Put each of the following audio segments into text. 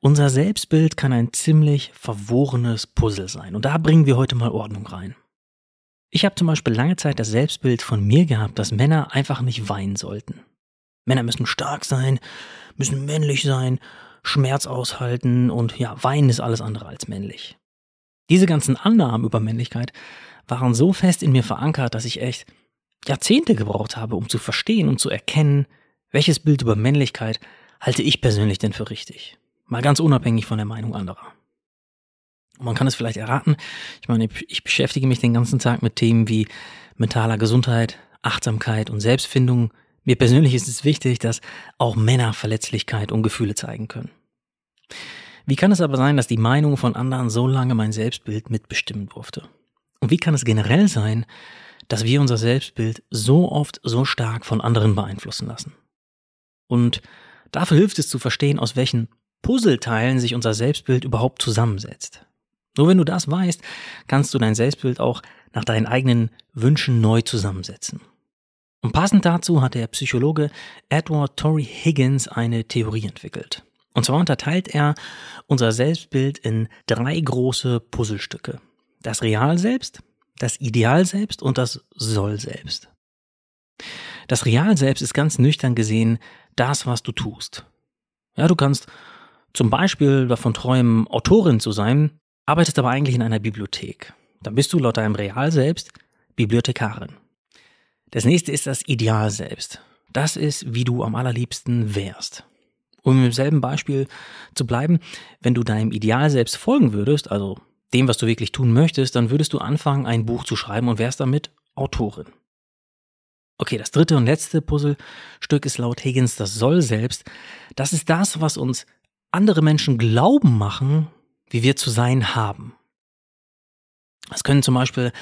Unser Selbstbild kann ein ziemlich verworrenes Puzzle sein und da bringen wir heute mal Ordnung rein. Ich habe zum Beispiel lange Zeit das Selbstbild von mir gehabt, dass Männer einfach nicht weinen sollten. Männer müssen stark sein, müssen männlich sein, Schmerz aushalten und ja, weinen ist alles andere als männlich. Diese ganzen Annahmen über Männlichkeit waren so fest in mir verankert, dass ich echt Jahrzehnte gebraucht habe, um zu verstehen und zu erkennen, welches Bild über Männlichkeit halte ich persönlich denn für richtig. Mal ganz unabhängig von der Meinung anderer. Und man kann es vielleicht erraten, ich meine, ich beschäftige mich den ganzen Tag mit Themen wie mentaler Gesundheit, Achtsamkeit und Selbstfindung. Mir persönlich ist es wichtig, dass auch Männer Verletzlichkeit und Gefühle zeigen können. Wie kann es aber sein, dass die Meinung von anderen so lange mein Selbstbild mitbestimmen durfte? Und wie kann es generell sein, dass wir unser Selbstbild so oft so stark von anderen beeinflussen lassen? Und dafür hilft es zu verstehen, aus welchen Puzzleteilen sich unser Selbstbild überhaupt zusammensetzt. Nur wenn du das weißt, kannst du dein Selbstbild auch nach deinen eigenen Wünschen neu zusammensetzen. Und passend dazu hat der Psychologe Edward Torrey Higgins eine Theorie entwickelt. Und zwar unterteilt er unser Selbstbild in drei große Puzzlestücke. Das Real selbst, das Ideal selbst und das Soll selbst. Das Real selbst ist ganz nüchtern gesehen das, was du tust. Ja, du kannst zum Beispiel davon träumen, Autorin zu sein, arbeitest aber eigentlich in einer Bibliothek. Dann bist du laut deinem Real selbst Bibliothekarin. Das nächste ist das Ideal selbst. Das ist, wie du am allerliebsten wärst. Um im selben Beispiel zu bleiben, wenn du deinem Ideal selbst folgen würdest, also dem, was du wirklich tun möchtest, dann würdest du anfangen, ein Buch zu schreiben und wärst damit Autorin. Okay, das dritte und letzte Puzzlestück ist laut Higgins das Soll selbst. Das ist das, was uns andere Menschen glauben machen, wie wir zu sein haben. Das können zum Beispiel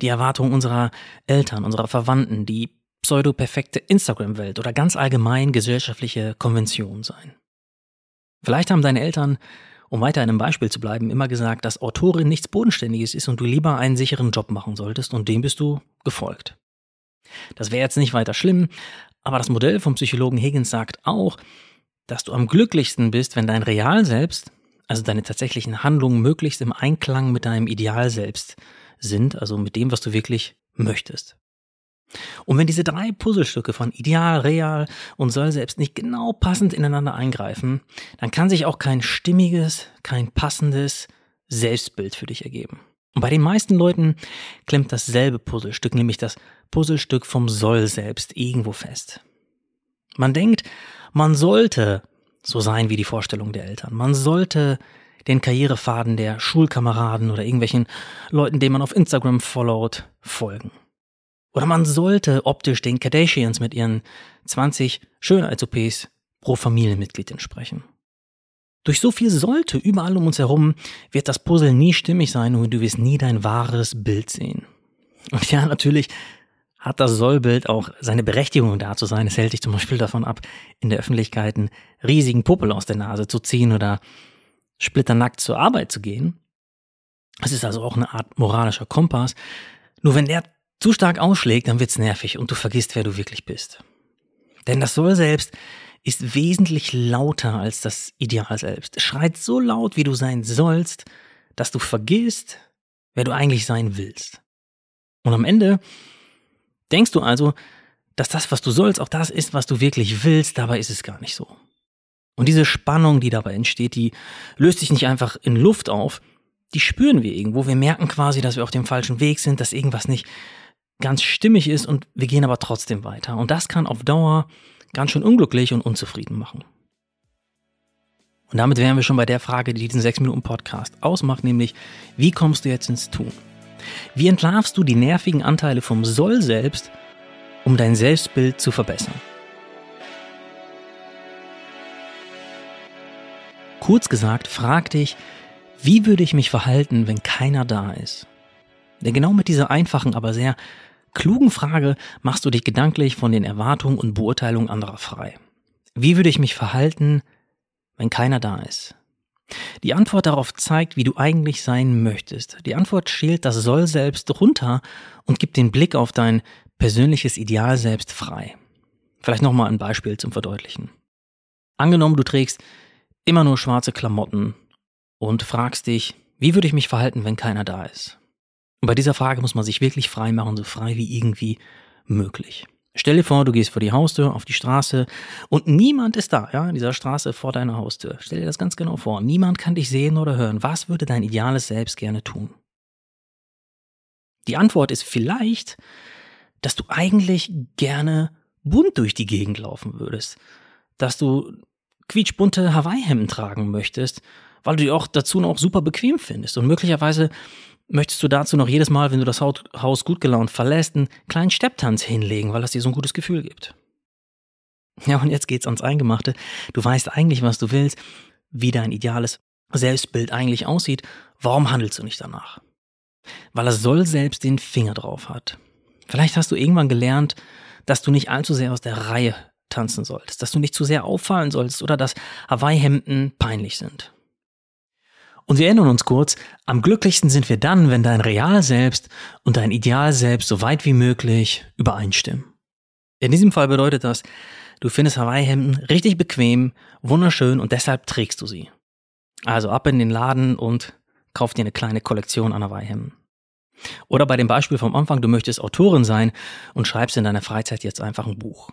die Erwartungen unserer Eltern, unserer Verwandten, die pseudo-perfekte Instagram-Welt oder ganz allgemein gesellschaftliche Konventionen sein. Vielleicht haben deine Eltern, um weiter in einem Beispiel zu bleiben, immer gesagt, dass Autorin nichts Bodenständiges ist und du lieber einen sicheren Job machen solltest und dem bist du gefolgt. Das wäre jetzt nicht weiter schlimm, aber das Modell vom Psychologen Higgins sagt auch, dass du am glücklichsten bist, wenn dein Real selbst, also deine tatsächlichen Handlungen möglichst im Einklang mit deinem Ideal selbst sind, also mit dem, was du wirklich möchtest. Und wenn diese drei Puzzlestücke von Ideal, Real und Soll selbst nicht genau passend ineinander eingreifen, dann kann sich auch kein stimmiges, kein passendes Selbstbild für dich ergeben. Und bei den meisten Leuten klemmt dasselbe Puzzlestück, nämlich das Puzzlestück vom Soll selbst, irgendwo fest. Man denkt, man sollte so sein wie die Vorstellung der Eltern. Man sollte den Karrierefaden der Schulkameraden oder irgendwelchen Leuten, denen man auf Instagram followt, folgen. Oder man sollte optisch den Kardashians mit ihren 20 Schönheits-OPs pro Familienmitglied entsprechen. Durch so viel sollte überall um uns herum wird das Puzzle nie stimmig sein und du wirst nie dein wahres Bild sehen. Und ja, natürlich hat das Sollbild auch seine Berechtigung da zu sein. Es hält dich zum Beispiel davon ab, in der Öffentlichkeit einen riesigen Puppel aus der Nase zu ziehen oder splitternackt zur Arbeit zu gehen. Es ist also auch eine Art moralischer Kompass. Nur wenn der zu stark ausschlägt, dann wird's nervig und du vergisst, wer du wirklich bist. Denn das Soll selbst ist wesentlich lauter als das Ideal selbst. Es schreit so laut, wie du sein sollst, dass du vergisst, wer du eigentlich sein willst. Und am Ende Denkst du also, dass das, was du sollst, auch das ist, was du wirklich willst, dabei ist es gar nicht so. Und diese Spannung, die dabei entsteht, die löst sich nicht einfach in Luft auf, die spüren wir irgendwo. Wir merken quasi, dass wir auf dem falschen Weg sind, dass irgendwas nicht ganz stimmig ist und wir gehen aber trotzdem weiter. Und das kann auf Dauer ganz schön unglücklich und unzufrieden machen. Und damit wären wir schon bei der Frage, die diesen 6 Minuten Podcast ausmacht, nämlich, wie kommst du jetzt ins Tun? Wie entlarvst du die nervigen Anteile vom Soll selbst, um dein Selbstbild zu verbessern? Kurz gesagt, frag dich, Wie würde ich mich verhalten, wenn keiner da ist? Denn genau mit dieser einfachen, aber sehr klugen Frage machst du dich gedanklich von den Erwartungen und Beurteilungen anderer frei. Wie würde ich mich verhalten, wenn keiner da ist? Die Antwort darauf zeigt, wie du eigentlich sein möchtest. Die Antwort schält das Soll selbst runter und gibt den Blick auf dein persönliches Ideal selbst frei. Vielleicht nochmal ein Beispiel zum Verdeutlichen. Angenommen, du trägst immer nur schwarze Klamotten und fragst dich, wie würde ich mich verhalten, wenn keiner da ist? Und bei dieser Frage muss man sich wirklich frei machen, so frei wie irgendwie möglich. Stell dir vor, du gehst vor die Haustür, auf die Straße und niemand ist da, ja, in dieser Straße vor deiner Haustür. Stell dir das ganz genau vor. Niemand kann dich sehen oder hören. Was würde dein ideales Selbst gerne tun? Die Antwort ist vielleicht, dass du eigentlich gerne bunt durch die Gegend laufen würdest. Dass du quietschbunte Hawaii-Hemden tragen möchtest, weil du die auch dazu noch super bequem findest. Und möglicherweise möchtest du dazu noch jedes Mal, wenn du das Haus gut gelaunt verlässt, einen kleinen Stepptanz hinlegen, weil das dir so ein gutes Gefühl gibt. Ja, und jetzt geht's ans Eingemachte. Du weißt eigentlich, was du willst, wie dein ideales Selbstbild eigentlich aussieht. Warum handelst du nicht danach? Weil es soll selbst den Finger drauf hat. Vielleicht hast du irgendwann gelernt, dass du nicht allzu sehr aus der Reihe tanzen solltest, dass du nicht zu sehr auffallen solltest oder dass Hawaii-Hemden peinlich sind. Und wir erinnern uns kurz, am glücklichsten sind wir dann, wenn dein Real selbst und dein Ideal selbst so weit wie möglich übereinstimmen. In diesem Fall bedeutet das, du findest Hawaii-Hemden richtig bequem, wunderschön und deshalb trägst du sie. Also ab in den Laden und kauf dir eine kleine Kollektion an Hawaii-Hemden. Oder bei dem Beispiel vom Anfang, du möchtest Autorin sein und schreibst in deiner Freizeit jetzt einfach ein Buch.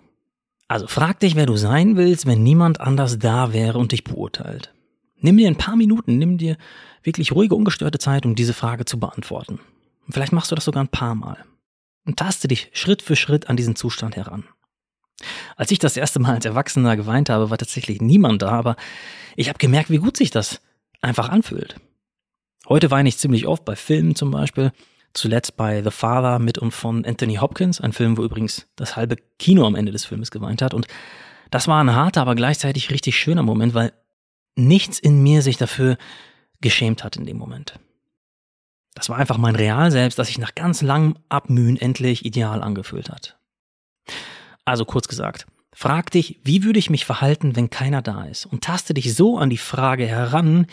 Also frag dich, wer du sein willst, wenn niemand anders da wäre und dich beurteilt. Nimm dir ein paar Minuten, nimm dir wirklich ruhige, ungestörte Zeit, um diese Frage zu beantworten. Und vielleicht machst du das sogar ein paar Mal. Und taste dich Schritt für Schritt an diesen Zustand heran. Als ich das erste Mal als Erwachsener geweint habe, war tatsächlich niemand da, aber ich habe gemerkt, wie gut sich das einfach anfühlt. Heute weine ich ziemlich oft bei Filmen zum Beispiel. Zuletzt bei The Father mit und von Anthony Hopkins, ein Film, wo übrigens das halbe Kino am Ende des Filmes geweint hat. Und das war ein harter, aber gleichzeitig richtig schöner Moment, weil nichts in mir sich dafür geschämt hat in dem Moment. Das war einfach mein Real selbst, das sich nach ganz langem Abmühen endlich ideal angefühlt hat. Also kurz gesagt, frag dich, wie würde ich mich verhalten, wenn keiner da ist? Und taste dich so an die Frage heran,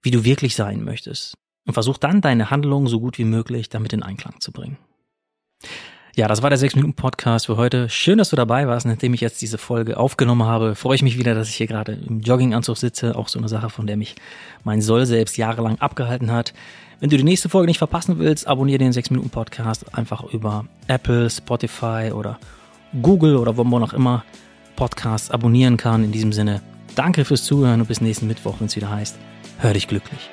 wie du wirklich sein möchtest. Und versuch dann deine Handlungen so gut wie möglich damit in Einklang zu bringen. Ja, das war der 6-Minuten-Podcast für heute. Schön, dass du dabei warst. Nachdem ich jetzt diese Folge aufgenommen habe, freue ich mich wieder, dass ich hier gerade im Jogginganzug sitze. Auch so eine Sache, von der mich mein Soll selbst jahrelang abgehalten hat. Wenn du die nächste Folge nicht verpassen willst, abonniere den 6-Minuten-Podcast einfach über Apple, Spotify oder Google oder wo man auch immer Podcasts abonnieren kann. In diesem Sinne, danke fürs Zuhören und bis nächsten Mittwoch, wenn es wieder heißt, hör dich glücklich.